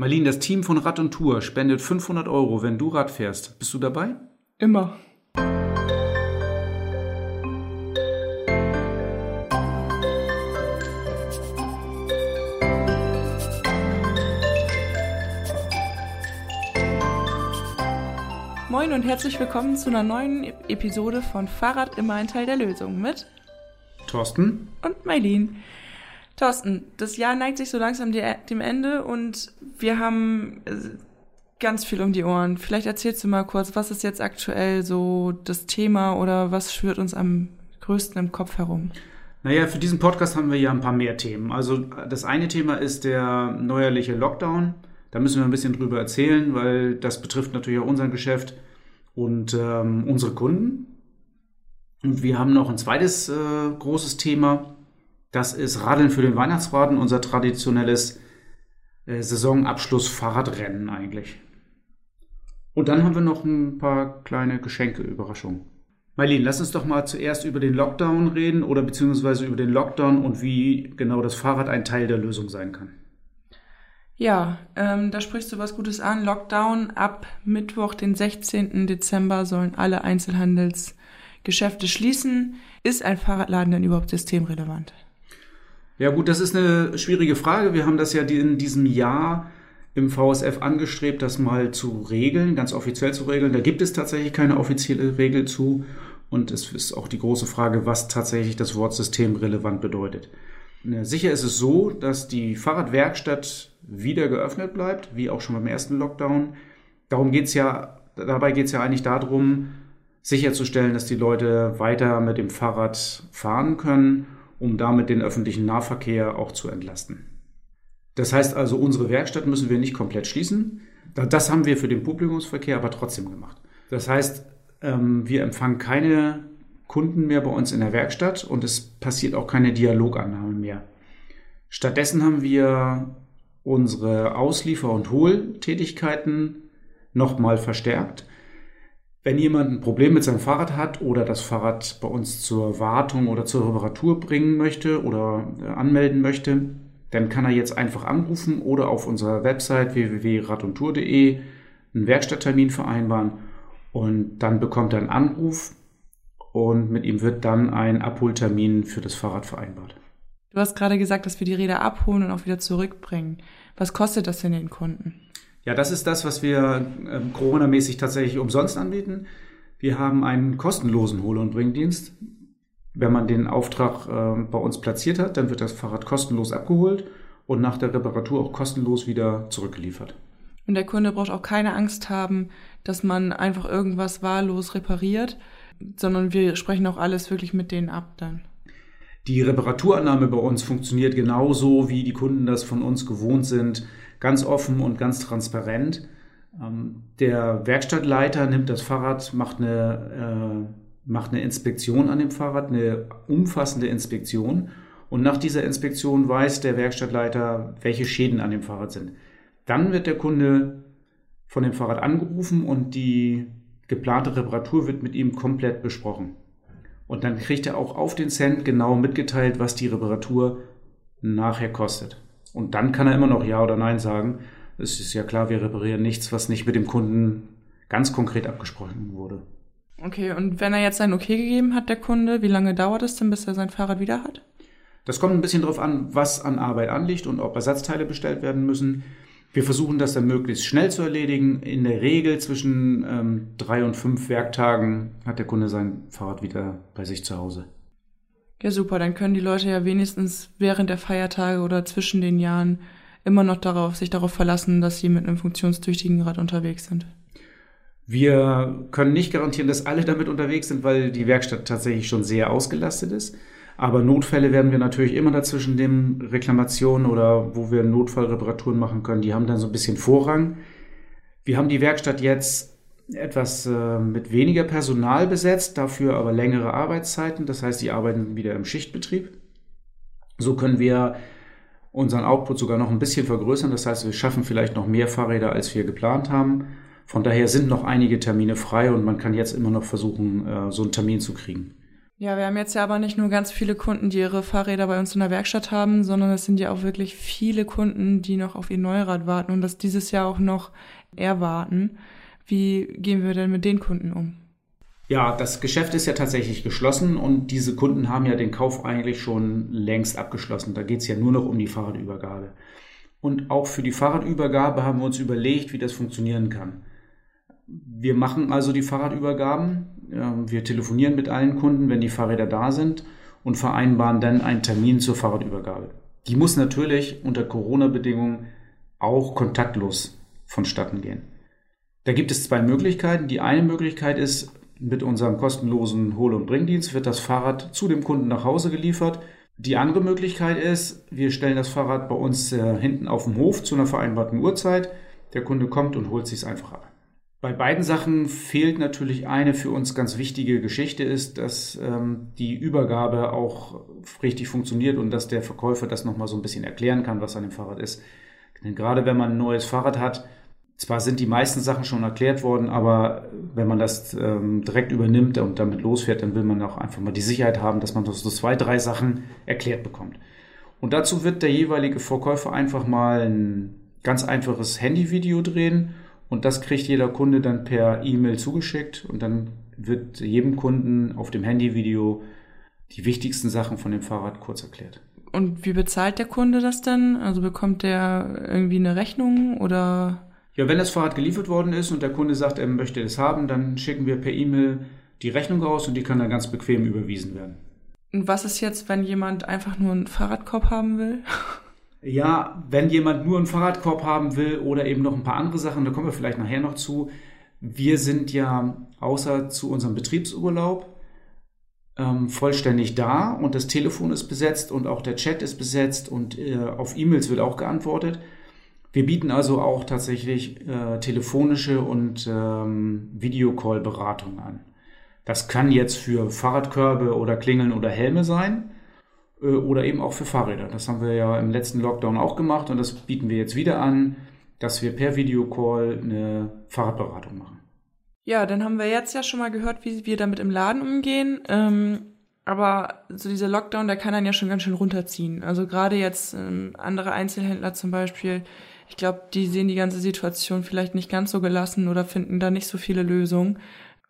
Marlene, das Team von Rad und Tour spendet 500 Euro, wenn du Rad fährst. Bist du dabei? Immer. Moin und herzlich willkommen zu einer neuen Episode von Fahrrad immer ein Teil der Lösung mit Thorsten und Mailin. Thorsten, das Jahr neigt sich so langsam dem Ende und wir haben äh, ganz viel um die Ohren. Vielleicht erzählst du mal kurz, was ist jetzt aktuell so das Thema oder was schwirrt uns am größten im Kopf herum? Naja, für diesen Podcast haben wir ja ein paar mehr Themen. Also das eine Thema ist der neuerliche Lockdown. Da müssen wir ein bisschen drüber erzählen, weil das betrifft natürlich auch unser Geschäft und ähm, unsere Kunden. Und wir haben noch ein zweites äh, großes Thema. Das ist Radeln für den Weihnachtsbraten, unser traditionelles äh, Saisonabschluss-Fahrradrennen eigentlich. Und dann haben wir noch ein paar kleine Geschenke, Überraschungen. Marlene, lass uns doch mal zuerst über den Lockdown reden oder beziehungsweise über den Lockdown und wie genau das Fahrrad ein Teil der Lösung sein kann. Ja, ähm, da sprichst du was Gutes an. Lockdown ab Mittwoch, den 16. Dezember sollen alle Einzelhandelsgeschäfte schließen. Ist ein Fahrradladen denn überhaupt systemrelevant? Ja gut, das ist eine schwierige Frage. Wir haben das ja in diesem Jahr im VSF angestrebt, das mal zu regeln, ganz offiziell zu regeln. Da gibt es tatsächlich keine offizielle Regel zu. Und es ist auch die große Frage, was tatsächlich das Wort systemrelevant bedeutet. Sicher ist es so, dass die Fahrradwerkstatt wieder geöffnet bleibt, wie auch schon beim ersten Lockdown. Darum geht's ja, dabei geht es ja eigentlich darum, sicherzustellen, dass die Leute weiter mit dem Fahrrad fahren können um damit den öffentlichen Nahverkehr auch zu entlasten. Das heißt also, unsere Werkstatt müssen wir nicht komplett schließen. Das haben wir für den Publikumsverkehr aber trotzdem gemacht. Das heißt, ähm, wir empfangen keine Kunden mehr bei uns in der Werkstatt und es passiert auch keine Dialogannahme mehr. Stattdessen haben wir unsere Ausliefer- und Hohltätigkeiten nochmal verstärkt. Wenn jemand ein Problem mit seinem Fahrrad hat oder das Fahrrad bei uns zur Wartung oder zur Reparatur bringen möchte oder äh, anmelden möchte, dann kann er jetzt einfach anrufen oder auf unserer Website www.radundtour.de einen Werkstatttermin vereinbaren und dann bekommt er einen Anruf und mit ihm wird dann ein Abholtermin für das Fahrrad vereinbart. Du hast gerade gesagt, dass wir die Räder abholen und auch wieder zurückbringen. Was kostet das denn den Kunden? Ja, das ist das, was wir äh, Corona-mäßig tatsächlich umsonst anbieten. Wir haben einen kostenlosen Hol- und Bringdienst. Wenn man den Auftrag äh, bei uns platziert hat, dann wird das Fahrrad kostenlos abgeholt und nach der Reparatur auch kostenlos wieder zurückgeliefert. Und der Kunde braucht auch keine Angst haben, dass man einfach irgendwas wahllos repariert, sondern wir sprechen auch alles wirklich mit denen ab dann. Die Reparaturannahme bei uns funktioniert genauso, wie die Kunden das von uns gewohnt sind ganz offen und ganz transparent. Ähm, der Werkstattleiter nimmt das Fahrrad, macht eine, äh, macht eine Inspektion an dem Fahrrad, eine umfassende Inspektion. Und nach dieser Inspektion weiß der Werkstattleiter, welche Schäden an dem Fahrrad sind. Dann wird der Kunde von dem Fahrrad angerufen und die geplante Reparatur wird mit ihm komplett besprochen. Und dann kriegt er auch auf den Cent genau mitgeteilt, was die Reparatur nachher kostet. Und dann kann er immer noch Ja oder Nein sagen. Es ist ja klar, wir reparieren nichts, was nicht mit dem Kunden ganz konkret abgesprochen wurde. Okay, und wenn er jetzt ein Okay gegeben hat, der Kunde, wie lange dauert es denn, bis er sein Fahrrad wieder hat? Das kommt ein bisschen darauf an, was an Arbeit anliegt und ob Ersatzteile bestellt werden müssen. Wir versuchen das dann möglichst schnell zu erledigen. In der Regel zwischen ähm, drei und fünf Werktagen hat der Kunde sein Fahrrad wieder bei sich zu Hause. Ja, super. Dann können die Leute ja wenigstens während der Feiertage oder zwischen den Jahren immer noch darauf, sich darauf verlassen, dass sie mit einem funktionstüchtigen Rad unterwegs sind. Wir können nicht garantieren, dass alle damit unterwegs sind, weil die Werkstatt tatsächlich schon sehr ausgelastet ist. Aber Notfälle werden wir natürlich immer dazwischen den Reklamationen oder wo wir Notfallreparaturen machen können, die haben dann so ein bisschen Vorrang. Wir haben die Werkstatt jetzt etwas äh, mit weniger Personal besetzt, dafür aber längere Arbeitszeiten. Das heißt, die arbeiten wieder im Schichtbetrieb. So können wir unseren Output sogar noch ein bisschen vergrößern. Das heißt, wir schaffen vielleicht noch mehr Fahrräder, als wir geplant haben. Von daher sind noch einige Termine frei und man kann jetzt immer noch versuchen, äh, so einen Termin zu kriegen. Ja, wir haben jetzt ja aber nicht nur ganz viele Kunden, die ihre Fahrräder bei uns in der Werkstatt haben, sondern es sind ja auch wirklich viele Kunden, die noch auf ihr Neurad warten und das dieses Jahr auch noch erwarten. Wie gehen wir denn mit den Kunden um? Ja, das Geschäft ist ja tatsächlich geschlossen und diese Kunden haben ja den Kauf eigentlich schon längst abgeschlossen. Da geht es ja nur noch um die Fahrradübergabe. Und auch für die Fahrradübergabe haben wir uns überlegt, wie das funktionieren kann. Wir machen also die Fahrradübergaben. Wir telefonieren mit allen Kunden, wenn die Fahrräder da sind und vereinbaren dann einen Termin zur Fahrradübergabe. Die muss natürlich unter Corona-Bedingungen auch kontaktlos vonstatten gehen. Da gibt es zwei Möglichkeiten. Die eine Möglichkeit ist, mit unserem kostenlosen Hol- und Bringdienst wird das Fahrrad zu dem Kunden nach Hause geliefert. Die andere Möglichkeit ist, wir stellen das Fahrrad bei uns äh, hinten auf dem Hof zu einer vereinbarten Uhrzeit. Der Kunde kommt und holt sich es einfach ab. Bei beiden Sachen fehlt natürlich eine für uns ganz wichtige Geschichte ist, dass ähm, die Übergabe auch richtig funktioniert und dass der Verkäufer das nochmal so ein bisschen erklären kann, was an dem Fahrrad ist. Denn gerade wenn man ein neues Fahrrad hat, zwar sind die meisten Sachen schon erklärt worden, aber wenn man das ähm, direkt übernimmt und damit losfährt, dann will man auch einfach mal die Sicherheit haben, dass man so zwei, drei Sachen erklärt bekommt. Und dazu wird der jeweilige Verkäufer einfach mal ein ganz einfaches Handyvideo drehen und das kriegt jeder Kunde dann per E-Mail zugeschickt und dann wird jedem Kunden auf dem Handyvideo die wichtigsten Sachen von dem Fahrrad kurz erklärt. Und wie bezahlt der Kunde das dann? Also bekommt der irgendwie eine Rechnung oder? Ja, wenn das Fahrrad geliefert worden ist und der Kunde sagt, er möchte es haben, dann schicken wir per E-Mail die Rechnung raus und die kann dann ganz bequem überwiesen werden. Und was ist jetzt, wenn jemand einfach nur einen Fahrradkorb haben will? Ja, wenn jemand nur einen Fahrradkorb haben will oder eben noch ein paar andere Sachen, da kommen wir vielleicht nachher noch zu. Wir sind ja außer zu unserem Betriebsurlaub ähm, vollständig da und das Telefon ist besetzt und auch der Chat ist besetzt und äh, auf E-Mails wird auch geantwortet. Wir bieten also auch tatsächlich äh, telefonische und ähm, Videocall-Beratung an. Das kann jetzt für Fahrradkörbe oder Klingeln oder Helme sein. Äh, oder eben auch für Fahrräder. Das haben wir ja im letzten Lockdown auch gemacht und das bieten wir jetzt wieder an, dass wir per Videocall eine Fahrradberatung machen. Ja, dann haben wir jetzt ja schon mal gehört, wie wir damit im Laden umgehen. Ähm, aber so dieser Lockdown, der kann einen ja schon ganz schön runterziehen. Also gerade jetzt ähm, andere Einzelhändler zum Beispiel, ich glaube, die sehen die ganze Situation vielleicht nicht ganz so gelassen oder finden da nicht so viele Lösungen.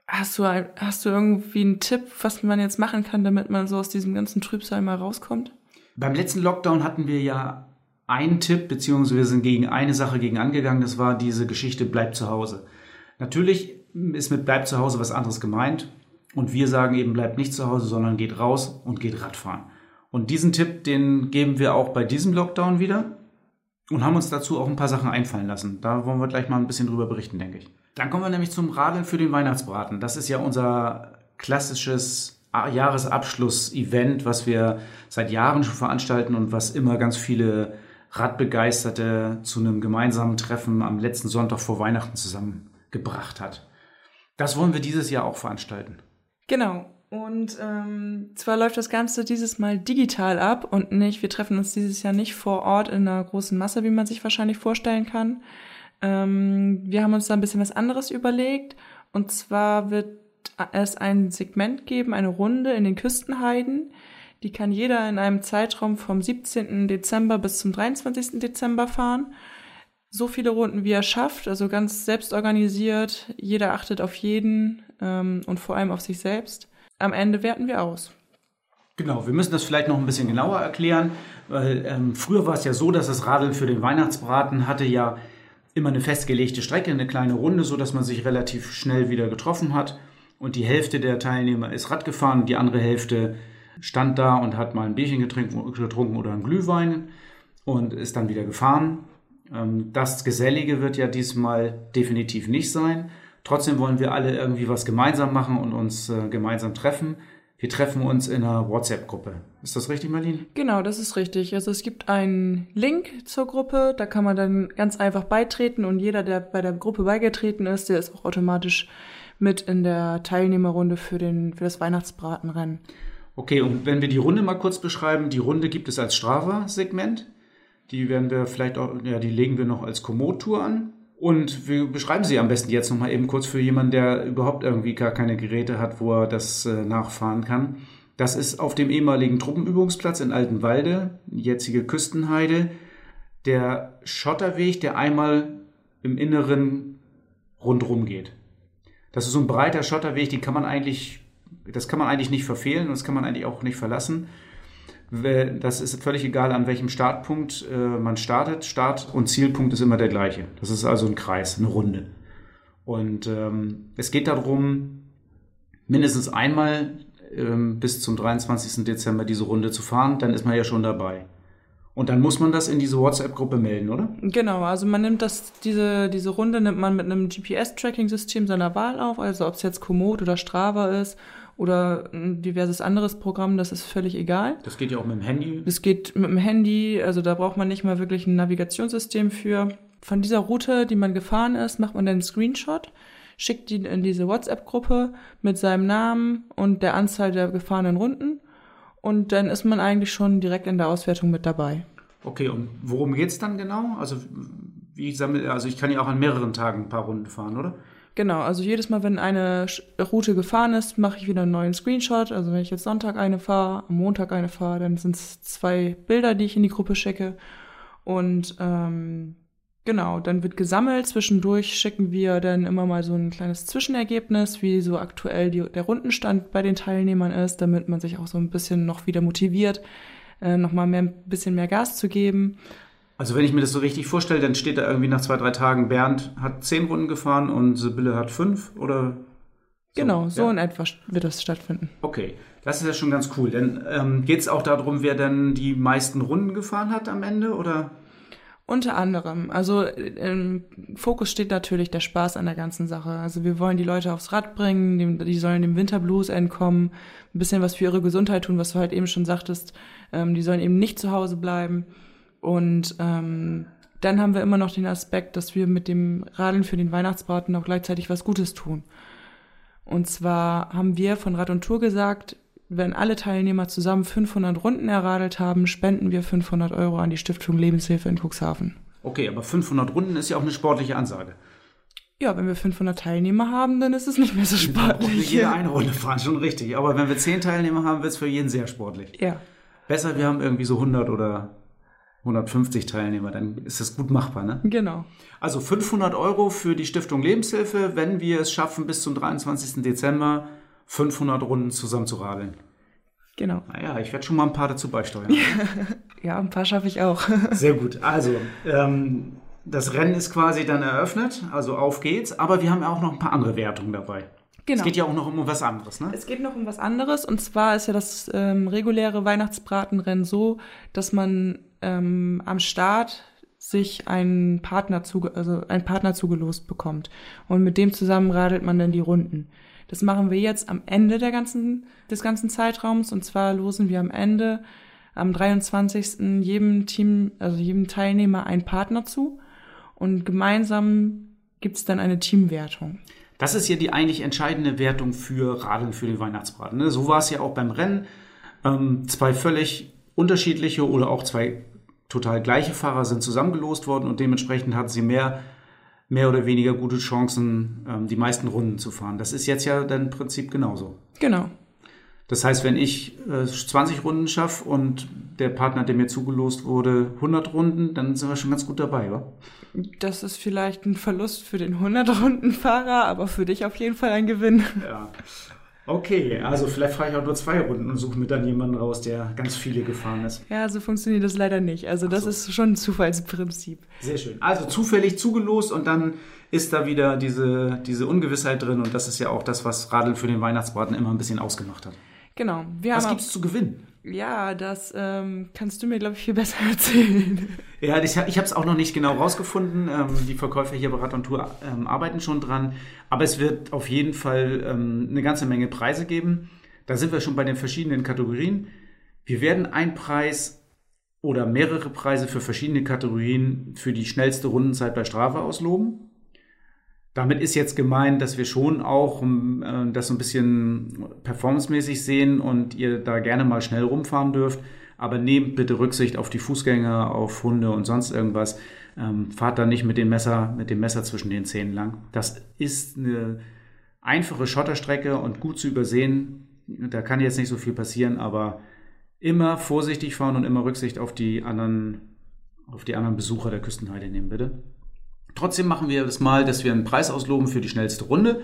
Hast du, ein, hast du irgendwie einen Tipp, was man jetzt machen kann, damit man so aus diesem ganzen Trübsal mal rauskommt? Beim letzten Lockdown hatten wir ja einen Tipp, beziehungsweise wir sind gegen eine Sache gegen angegangen, das war diese Geschichte Bleib zu Hause. Natürlich ist mit Bleib zu Hause was anderes gemeint und wir sagen eben bleibt nicht zu Hause, sondern geht raus und geht Radfahren. Und diesen Tipp, den geben wir auch bei diesem Lockdown wieder und haben uns dazu auch ein paar Sachen einfallen lassen. Da wollen wir gleich mal ein bisschen drüber berichten, denke ich. Dann kommen wir nämlich zum Radeln für den Weihnachtsbraten. Das ist ja unser klassisches Jahresabschluss-Event, was wir seit Jahren schon veranstalten und was immer ganz viele Radbegeisterte zu einem gemeinsamen Treffen am letzten Sonntag vor Weihnachten zusammengebracht hat. Das wollen wir dieses Jahr auch veranstalten. Genau. Und ähm, zwar läuft das Ganze dieses Mal digital ab und nicht, wir treffen uns dieses Jahr nicht vor Ort in einer großen Masse, wie man sich wahrscheinlich vorstellen kann, ähm, wir haben uns da ein bisschen was anderes überlegt. Und zwar wird es ein Segment geben, eine Runde in den Küstenheiden. Die kann jeder in einem Zeitraum vom 17. Dezember bis zum 23. Dezember fahren. So viele Runden, wie er schafft, also ganz selbst organisiert. Jeder achtet auf jeden ähm, und vor allem auf sich selbst. Am Ende werten wir aus. Genau, wir müssen das vielleicht noch ein bisschen genauer erklären, weil ähm, früher war es ja so, dass das Radeln für den Weihnachtsbraten hatte ja immer eine festgelegte Strecke, eine kleine Runde, so dass man sich relativ schnell wieder getroffen hat. Und die Hälfte der Teilnehmer ist Rad gefahren, die andere Hälfte stand da und hat mal ein Bierchen getrunken oder einen Glühwein und ist dann wieder gefahren. Ähm, das Gesellige wird ja diesmal definitiv nicht sein. Trotzdem wollen wir alle irgendwie was gemeinsam machen und uns äh, gemeinsam treffen. Wir treffen uns in einer WhatsApp-Gruppe. Ist das richtig, Marlene? Genau, das ist richtig. Also es gibt einen Link zur Gruppe, da kann man dann ganz einfach beitreten und jeder, der bei der Gruppe beigetreten ist, der ist auch automatisch mit in der Teilnehmerrunde für, den, für das Weihnachtsbratenrennen. Okay, und wenn wir die Runde mal kurz beschreiben, die Runde gibt es als Strava-Segment. Die werden wir vielleicht auch, ja, die legen wir noch als Komoot-Tour an. Und wir beschreiben sie am besten jetzt nochmal eben kurz für jemanden, der überhaupt irgendwie gar keine Geräte hat, wo er das äh, nachfahren kann. Das ist auf dem ehemaligen Truppenübungsplatz in Altenwalde, jetzige Küstenheide, der Schotterweg, der einmal im Inneren rundrum geht. Das ist so ein breiter Schotterweg, den kann man eigentlich, das kann man eigentlich nicht verfehlen und das kann man eigentlich auch nicht verlassen. Das ist völlig egal, an welchem Startpunkt äh, man startet. Start und Zielpunkt ist immer der gleiche. Das ist also ein Kreis, eine Runde. Und ähm, es geht darum, mindestens einmal ähm, bis zum 23. Dezember diese Runde zu fahren. Dann ist man ja schon dabei. Und dann muss man das in diese WhatsApp-Gruppe melden, oder? Genau, also man nimmt das, diese, diese Runde nimmt man mit einem GPS-Tracking-System seiner Wahl auf, also ob es jetzt Komoot oder Strava ist oder ein diverses anderes Programm, das ist völlig egal. Das geht ja auch mit dem Handy. Das geht mit dem Handy, also da braucht man nicht mal wirklich ein Navigationssystem für. Von dieser Route, die man gefahren ist, macht man dann einen Screenshot, schickt ihn in diese WhatsApp-Gruppe mit seinem Namen und der Anzahl der gefahrenen Runden und dann ist man eigentlich schon direkt in der Auswertung mit dabei. Okay, und worum geht's dann genau? Also wie sammle, also ich kann ja auch an mehreren Tagen ein paar Runden fahren, oder? Genau, also jedes Mal, wenn eine Route gefahren ist, mache ich wieder einen neuen Screenshot. Also wenn ich jetzt Sonntag eine fahre, am Montag eine fahre, dann sind es zwei Bilder, die ich in die Gruppe schicke. Und ähm, genau, dann wird gesammelt. Zwischendurch schicken wir dann immer mal so ein kleines Zwischenergebnis, wie so aktuell die, der Rundenstand bei den Teilnehmern ist, damit man sich auch so ein bisschen noch wieder motiviert, äh, nochmal ein bisschen mehr Gas zu geben. Also wenn ich mir das so richtig vorstelle, dann steht da irgendwie nach zwei, drei Tagen, Bernd hat zehn Runden gefahren und Sibylle hat fünf oder? So, genau, so ja. in etwa wird das stattfinden. Okay, das ist ja schon ganz cool. Denn ähm, geht es auch darum, wer dann die meisten Runden gefahren hat am Ende oder? Unter anderem. Also im Fokus steht natürlich der Spaß an der ganzen Sache. Also wir wollen die Leute aufs Rad bringen, die sollen dem Winterblues entkommen, ein bisschen was für ihre Gesundheit tun, was du halt eben schon sagtest. Ähm, die sollen eben nicht zu Hause bleiben. Und ähm, dann haben wir immer noch den Aspekt, dass wir mit dem Radeln für den Weihnachtsbraten auch gleichzeitig was Gutes tun. Und zwar haben wir von Rad und Tour gesagt, wenn alle Teilnehmer zusammen 500 Runden erradelt haben, spenden wir 500 Euro an die Stiftung Lebenshilfe in Cuxhaven. Okay, aber 500 Runden ist ja auch eine sportliche Ansage. Ja, wenn wir 500 Teilnehmer haben, dann ist es nicht mehr so sportlich. Wir jede eine Runde fahren, schon richtig. Aber wenn wir 10 Teilnehmer haben, wird es für jeden sehr sportlich. Ja. Besser, wir haben irgendwie so 100 oder 150 Teilnehmer, dann ist das gut machbar, ne? Genau. Also 500 Euro für die Stiftung Lebenshilfe, wenn wir es schaffen, bis zum 23. Dezember 500 Runden zusammen zu radeln. Genau. Naja, ich werde schon mal ein paar dazu beisteuern. ja, ein paar schaffe ich auch. Sehr gut. Also, ähm, das Rennen ist quasi dann eröffnet, also auf geht's, aber wir haben auch noch ein paar andere Wertungen dabei. Genau. Es geht ja auch noch um was anderes, ne? Es geht noch um was anderes und zwar ist ja das ähm, reguläre Weihnachtsbratenrennen so, dass man ähm, am Start sich einen Partner zuge also einen Partner zugelost bekommt und mit dem zusammen radelt man dann die Runden. Das machen wir jetzt am Ende der ganzen des ganzen Zeitraums und zwar losen wir am Ende am 23. jedem Team, also jedem Teilnehmer einen Partner zu und gemeinsam gibt's dann eine Teamwertung. Das ist ja die eigentlich entscheidende Wertung für Radeln für den Weihnachtsbraten. Ne? So war es ja auch beim Rennen. Ähm, zwei völlig unterschiedliche oder auch zwei total gleiche Fahrer sind zusammengelost worden und dementsprechend hatten sie mehr, mehr oder weniger gute Chancen, ähm, die meisten Runden zu fahren. Das ist jetzt ja dann im Prinzip genauso. Genau. Das heißt, wenn ich äh, 20 Runden schaffe und der Partner, der mir zugelost wurde, 100 Runden, dann sind wir schon ganz gut dabei, wa? Das ist vielleicht ein Verlust für den 100-Runden-Fahrer, aber für dich auf jeden Fall ein Gewinn. Ja. Okay, also vielleicht fahre ich auch nur zwei Runden und suche mir dann jemanden raus, der ganz viele gefahren ist. Ja, so funktioniert das leider nicht. Also das so. ist schon ein Zufallsprinzip. Sehr schön. Also zufällig zugelost und dann ist da wieder diese, diese Ungewissheit drin und das ist ja auch das, was Radeln für den Weihnachtsbraten immer ein bisschen ausgemacht hat. Genau. Was gibt es zu gewinnen? Ja, das ähm, kannst du mir, glaube ich, viel besser erzählen. Ja, ich, ich habe es auch noch nicht genau rausgefunden. Ähm, die Verkäufer hier bei Rad und Tour ähm, arbeiten schon dran. Aber es wird auf jeden Fall ähm, eine ganze Menge Preise geben. Da sind wir schon bei den verschiedenen Kategorien. Wir werden einen Preis oder mehrere Preise für verschiedene Kategorien für die schnellste Rundenzeit bei Strava ausloben. Damit ist jetzt gemeint, dass wir schon auch äh, das so ein bisschen performancemäßig sehen und ihr da gerne mal schnell rumfahren dürft. Aber nehmt bitte Rücksicht auf die Fußgänger, auf Hunde und sonst irgendwas. Ähm, fahrt da nicht mit dem Messer, mit dem Messer zwischen den Zähnen lang. Das ist eine einfache Schotterstrecke und gut zu übersehen. da kann jetzt nicht so viel passieren, aber immer vorsichtig fahren und immer Rücksicht auf die anderen, auf die anderen Besucher der Küstenheide nehmen, bitte. Trotzdem machen wir das mal, dass wir einen Preis ausloben für die schnellste Runde.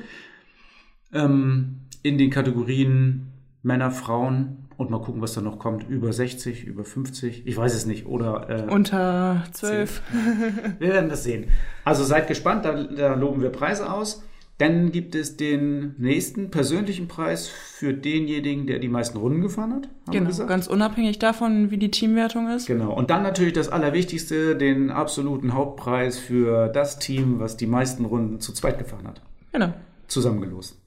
Ähm, in den Kategorien Männer, Frauen und mal gucken, was da noch kommt. Über 60, über 50, ich weiß es nicht. Oder äh, unter 12. wir werden das sehen. Also seid gespannt, da, da loben wir Preise aus. Dann gibt es den nächsten persönlichen Preis für denjenigen, der die meisten Runden gefahren hat. Genau, ganz unabhängig davon, wie die Teamwertung ist. Genau. Und dann natürlich das Allerwichtigste, den absoluten Hauptpreis für das Team, was die meisten Runden zu zweit gefahren hat. Genau. Zusammengelost.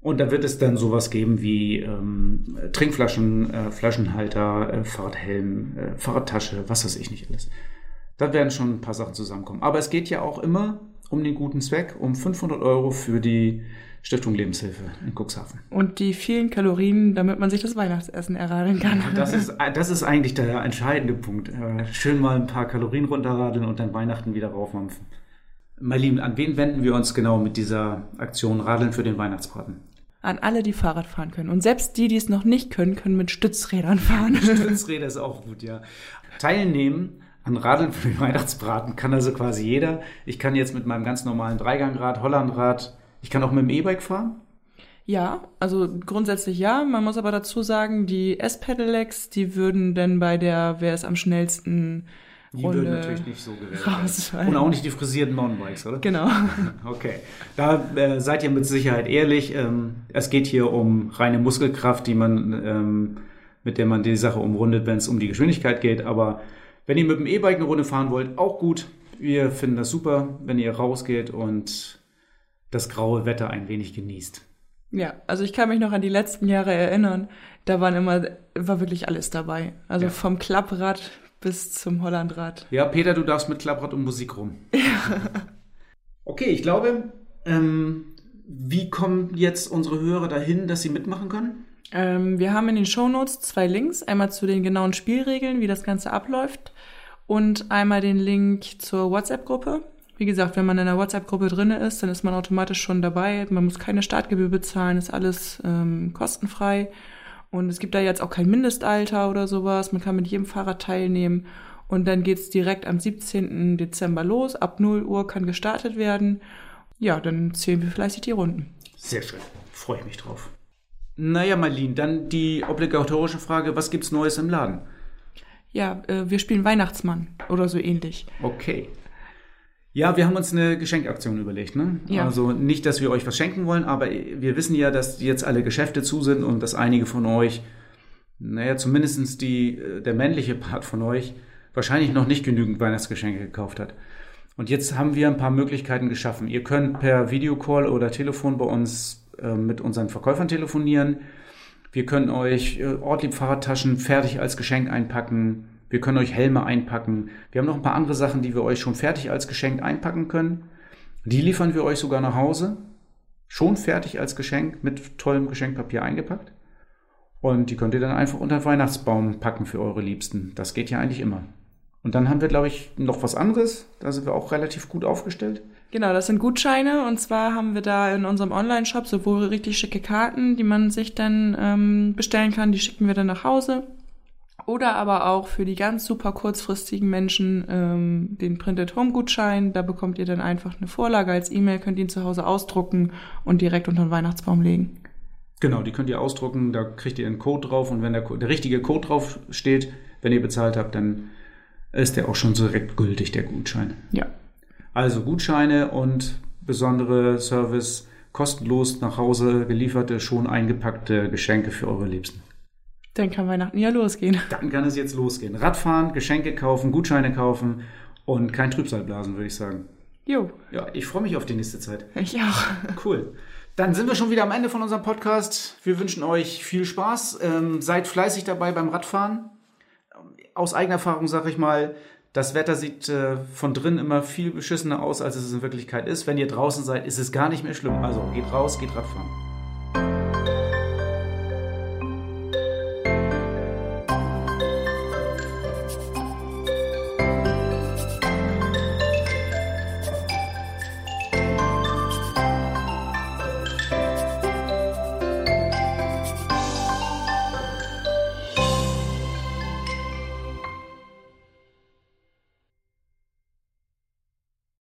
Und da wird es dann sowas geben wie ähm, Trinkflaschen, äh, Flaschenhalter, äh, Fahrradhelm, äh, Fahrradtasche, was weiß ich nicht alles. Da werden schon ein paar Sachen zusammenkommen. Aber es geht ja auch immer um den guten Zweck, um 500 Euro für die Stiftung Lebenshilfe in Cuxhaven. Und die vielen Kalorien, damit man sich das Weihnachtsessen erradeln kann. Das ist, das ist eigentlich der entscheidende Punkt. Äh, schön mal ein paar Kalorien runterradeln und dann Weihnachten wieder raufmampfen. Mein Lieben, an wen wenden wir uns genau mit dieser Aktion Radeln für den Weihnachtsbraten? An alle, die Fahrrad fahren können. Und selbst die, die es noch nicht können, können mit Stützrädern fahren. Stützräder ist auch gut, ja. Teilnehmen an Radeln für den Weihnachtsbraten kann also quasi jeder. Ich kann jetzt mit meinem ganz normalen Dreigangrad, Hollandrad, ich kann auch mit dem E-Bike fahren. Ja, also grundsätzlich ja. Man muss aber dazu sagen, die S-Pedelecs, die würden denn bei der, wer ist am schnellsten die Runde würden natürlich nicht so gewählt werden. Und auch nicht die frisierten Mountainbikes, oder? Genau. Okay. Da äh, seid ihr mit Sicherheit ehrlich. Ähm, es geht hier um reine Muskelkraft, die man, ähm, mit der man die Sache umrundet, wenn es um die Geschwindigkeit geht. Aber wenn ihr mit dem E-Bike eine Runde fahren wollt, auch gut. Wir finden das super, wenn ihr rausgeht und das graue Wetter ein wenig genießt. Ja, also ich kann mich noch an die letzten Jahre erinnern. Da waren immer, war wirklich alles dabei. Also ja. vom Klapprad bis zum Hollandrad. Ja, Peter, du darfst mit Klapprad und Musik rum. Ja. Okay, ich glaube, ähm, wie kommen jetzt unsere Hörer dahin, dass sie mitmachen können? Ähm, wir haben in den Shownotes zwei Links. Einmal zu den genauen Spielregeln, wie das Ganze abläuft. Und einmal den Link zur WhatsApp-Gruppe. Wie gesagt, wenn man in der WhatsApp-Gruppe drin ist, dann ist man automatisch schon dabei. Man muss keine Startgebühr bezahlen, ist alles ähm, kostenfrei. Und es gibt da jetzt auch kein Mindestalter oder sowas. Man kann mit jedem Fahrrad teilnehmen. Und dann geht's direkt am 17. Dezember los. Ab 0 Uhr kann gestartet werden. Ja, dann zählen wir fleißig die Runden. Sehr schön. Freue ich mich drauf. Naja, Marlene, dann die obligatorische Frage, was gibt's Neues im Laden? Ja, äh, wir spielen Weihnachtsmann oder so ähnlich. Okay. Ja, wir haben uns eine Geschenkaktion überlegt. Ne? Ja. Also nicht, dass wir euch was schenken wollen, aber wir wissen ja, dass jetzt alle Geschäfte zu sind und dass einige von euch, naja, zumindestens die, äh, der männliche Part von euch, wahrscheinlich noch nicht genügend Weihnachtsgeschenke gekauft hat. Und jetzt haben wir ein paar Möglichkeiten geschaffen. Ihr könnt per Videocall oder Telefon bei uns äh, mit unseren Verkäufern telefonieren. Wir können euch äh, Ortlieb Fahrradtaschen fertig als Geschenk einpacken. Wir können euch Helme einpacken. Wir haben noch ein paar andere Sachen, die wir euch schon fertig als Geschenk einpacken können. Die liefern wir euch sogar nach Hause. Schon fertig als Geschenk mit tollem Geschenkpapier eingepackt. Und die könnt ihr dann einfach unter den Weihnachtsbaum packen für eure Liebsten. Das geht ja eigentlich immer. Und dann haben wir, glaube ich, noch was anderes. Da sind wir auch relativ gut aufgestellt. Genau, das sind Gutscheine. Und zwar haben wir da in unserem Online-Shop sowohl richtig schicke Karten, die man sich dann ähm, bestellen kann. Die schicken wir dann nach Hause. Oder aber auch für die ganz super kurzfristigen Menschen ähm, den Printed Home Gutschein. Da bekommt ihr dann einfach eine Vorlage als E-Mail, könnt ihn zu Hause ausdrucken und direkt unter den Weihnachtsbaum legen. Genau, die könnt ihr ausdrucken, da kriegt ihr einen Code drauf und wenn der, der richtige Code drauf steht, wenn ihr bezahlt habt, dann ist der auch schon direkt gültig, der Gutschein. Ja. Also Gutscheine und besondere Service, kostenlos nach Hause gelieferte, schon eingepackte Geschenke für eure Liebsten. Dann kann Weihnachten ja losgehen. Dann kann es jetzt losgehen. Radfahren, Geschenke kaufen, Gutscheine kaufen und kein Trübsal blasen, würde ich sagen. Jo. Ja, ich freue mich auf die nächste Zeit. Ich auch. Cool. Dann sind wir schon wieder am Ende von unserem Podcast. Wir wünschen euch viel Spaß. Ähm, seid fleißig dabei beim Radfahren. Aus eigener Erfahrung sage ich mal, das Wetter sieht äh, von drin immer viel beschissener aus, als es in Wirklichkeit ist. Wenn ihr draußen seid, ist es gar nicht mehr schlimm. Also geht raus, geht Radfahren.